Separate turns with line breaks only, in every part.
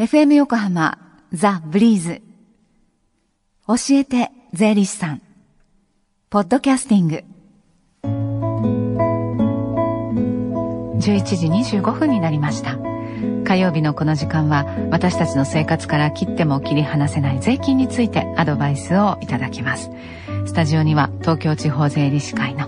FM 横浜ザ・ブリーズ。教えて税理士さん。ポッドキャスティング。11時25分になりました。火曜日のこの時間は私たちの生活から切っても切り離せない税金についてアドバイスをいただきます。スタジオには東京地方税理士会の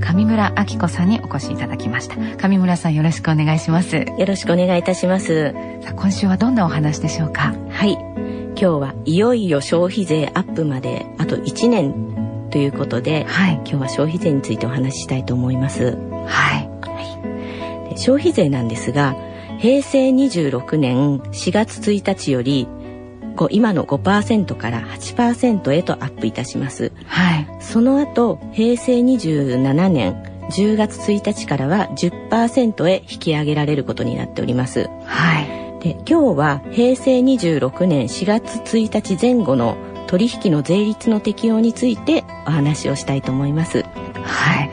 上村明子さんにお越しいただきました。上村さんよろしくお願いします。よ
ろしくお願いいたします。
さあ今週はどんなお話でしょうか？
はい。今日はいよいよ消費税アップまであと1年ということで、はい、今日は消費税についてお話ししたいと思います。はい、はい、消費税なんですが平成26年4月1日より今の5%から8%へとアップいたします。はい。その後、平成27年10月1日からは10%へ引き上げられることになっております。はい。で、今日は平成26年4月1日前後の取引の税率の適用についてお話をしたいと思います。
はい。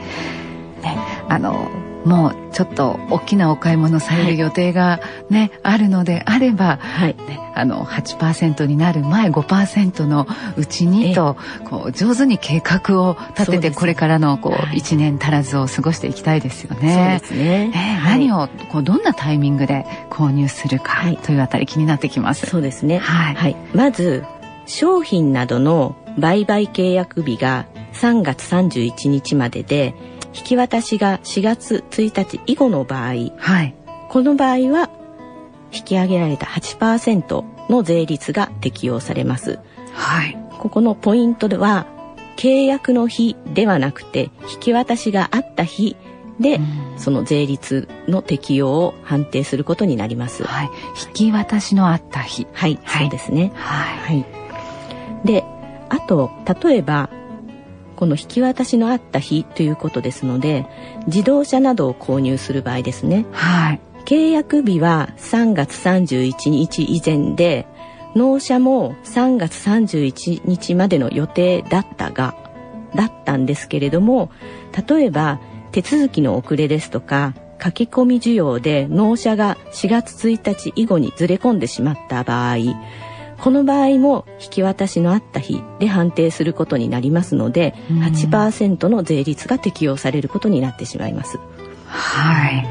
ね、あのもうちょっと大きなお買い物される予定がね、はい、あるのであれば、はい。ね、あの8%になる前5%のうちにとこう上手に計画を立ててこれからのこう1年足らずを過ごしていきたいですよね。そうですね、えー、何をこうどんなタイミングで購入するかというあたり気になってきます。
そうですね、はい、はい、まず商品などの売買契約日が3月31日までで引き渡しが4月1日以後の場合、はい、この場合は引き上げられた8%の税率が適用されます。はい、ここのポイントでは契約の日ではなくて引き渡しがあった日で、その税率の適用を判定することになります。はい、
引き渡しのあった日。
はい、はい、そうですね。はい。はい、で、あと例えばこの引き渡しのあった日ということですので自動車などを購入する場合ですね、はい、契約日は3月31日以前で納車も3月31日までの予定だったがだったんですけれども例えば手続きの遅れですとか書き込み需要で納車が4月1日以後にずれ込んでしまった場合この場合も引き渡しのあった日で判定することになりますので、うん、8%の税率が適用されることになってしまいます。
はい。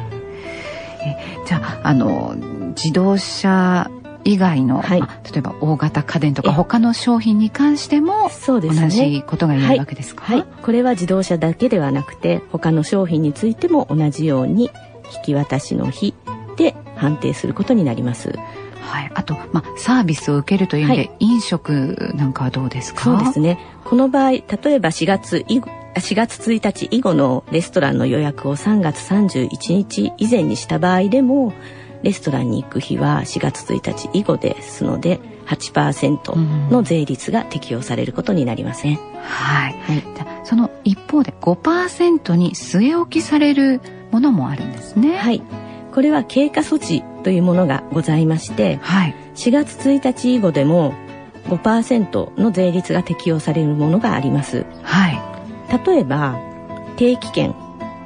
えじゃああの自動車以外の、はい、例えば大型家電とか他の商品に関してもそうです、ね、同じことが言えるわけですか、
はい、はい、これは自動車だけではなくて他の商品についても同じように引き渡しの日で判定することになります。
はい、あと、まあ、サービスを受けるという意味で、はい、飲食なんかはどうですか？
そうですねこの場合例えば4月以4月1日以後のレストランの予約を3月31日以前にした場合でもレストランに行く日は4月1日以後ですので8%の税率が適用されることになりません。
はい。はい、じゃその一方で5%に据え置きされるものもあるんですね。
はい。これは経過措置というものがございまして、はい、4月1日以後でも5%の税率が適用されるものがあります。はい、例えば定期券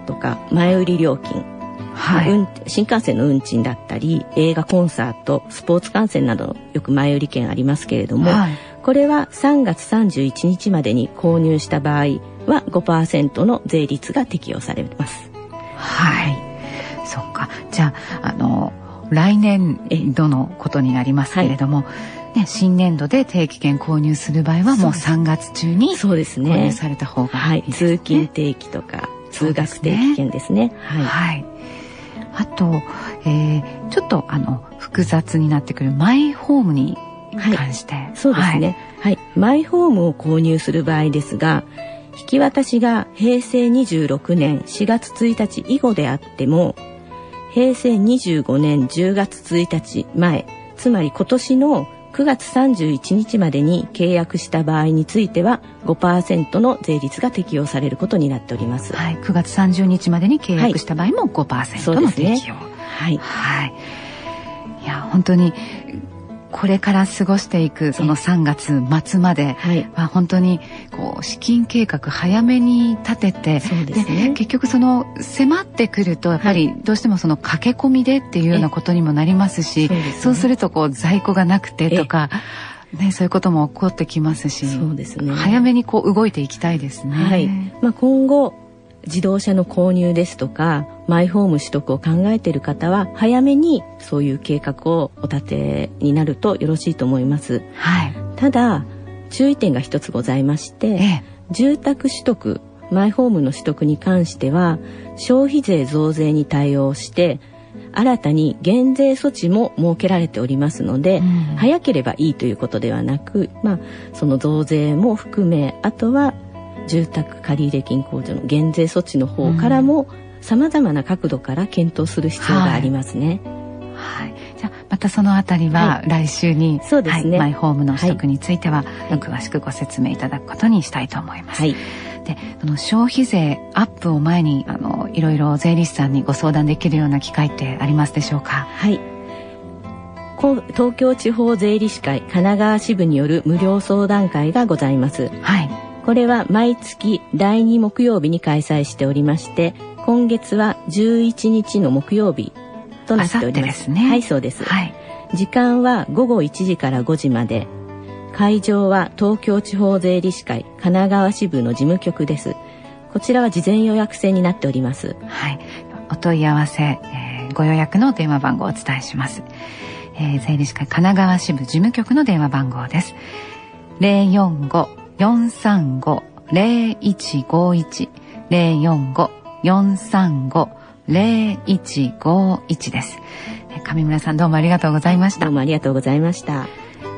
とか前売り料金、はい、新幹線の運賃だったり映画コンサートスポーツ観戦などよく前売り券ありますけれども、はい、これは3月31日までに購入した場合は5%の税率が適用されます。
はい。そっか。じゃああの来年度のことになりますけれども、はい、ね、新年度で定期券購入する場合はもう3月中に購入された方がい。いですね。はい、
通勤定期とか通学定期券ですね。
はい、はい、あと、えー、ちょっとあの複雑になってくるマイホームに関して、はい、
そうですね、はい、マイホームを購入する場合ですが引き渡しが平成26年4月1日以後であっても平成25年10月1日前つまり今年の9月31日までに契約した場合については5%の税率が適用されることになっております。
はい、9月30日までに契約した場合も5%の適用。はい、はい。いや本当に
これから過ごしていくその3月末までは本当にこう資金計画早めに立てて
ね、
結局その迫ってくるとやっぱりどうしてもその駆け込みでっていうようなことにもなりますしそう、ね,、そうするとこう在庫がなくてとか。ね、そういうことも起こってきますし
そうですね。
早めにこう動いていきたいですね。
はい。まあ、今後自動車の購入ですとかマイホーム取得を考えている方は早めにそういう計画をお立てになるとよろしいと思います。
はい、
ただ注意点が一つございまして、ええ、住宅取得マイホームの取得に関しては消費税増税に対応して新たに減税措置も設けられておりますので、うん、早ければいいということではなく、まあ、その増税も含めあとは住宅借入金控除の減税措置の方からもさまざまな角度から検討する必要がありますね。
はい、はい、じゃまたそのあたりは来週に、はい、
そうですね、
はい、マイホームの取得については、詳しくご説明いただくことにしたいと思います。はい。でその消費税アップを前にあのいろいろ税理士さんにご相談できるような機会ってありますでしょうか？
はい。東京地方税理士会神奈川支部による無料相談会がございます。
はい
これは毎月第2木曜日に開催しておりまして今月は11日の木曜日となっております。
ね。
はいそうです、
はい、
時間は午後1時から5時まで。会場は東京地方税理士会神奈川支部の事務局です。こちらは事前予約制になっております。
はい。お問い合わせ、えー、ご予約の電話番号をお伝えします、えー、税理士会神奈川支部事務局の電話番号です。045 045-435-0151-045-435-0151です。上村さんどうもありがとうございました。
どうもありがとうございました。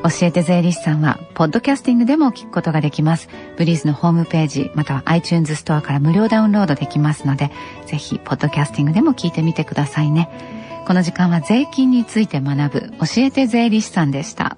教えて税理士さんは、ポッドキャスティングでも聞くことができます。ブリーズのホームページ、または iTunes ストアから無料ダウンロードできますので、ぜひ、ポッドキャスティングでも聞いてみてくださいね。この時間は税金について学ぶ、教えて税理士さんでした。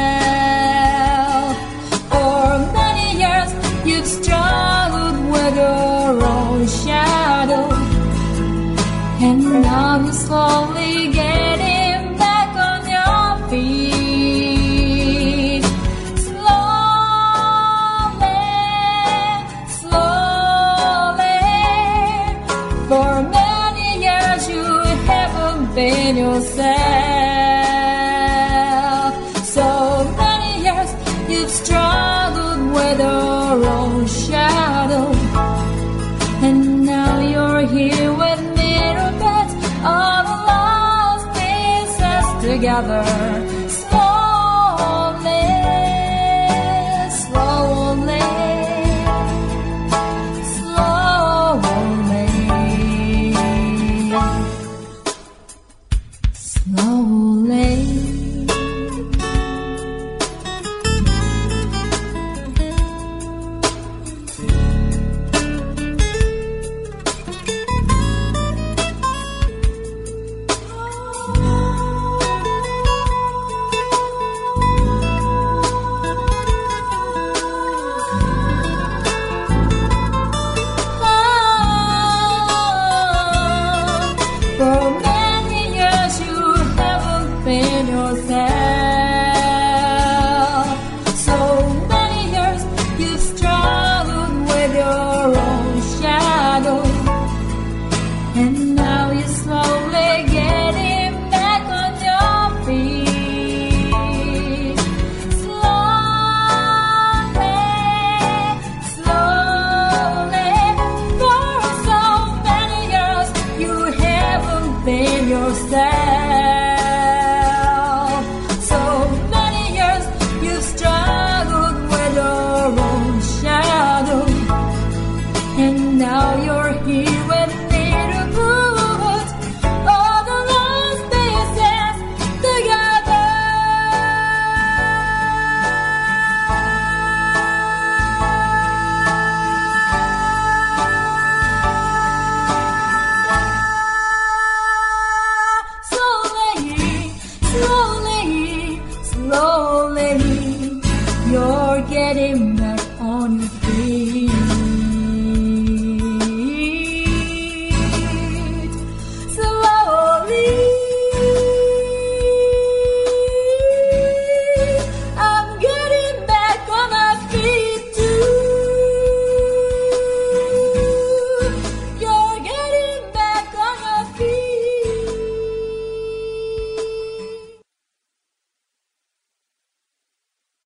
Here with mirror beds, all the lost pieces together.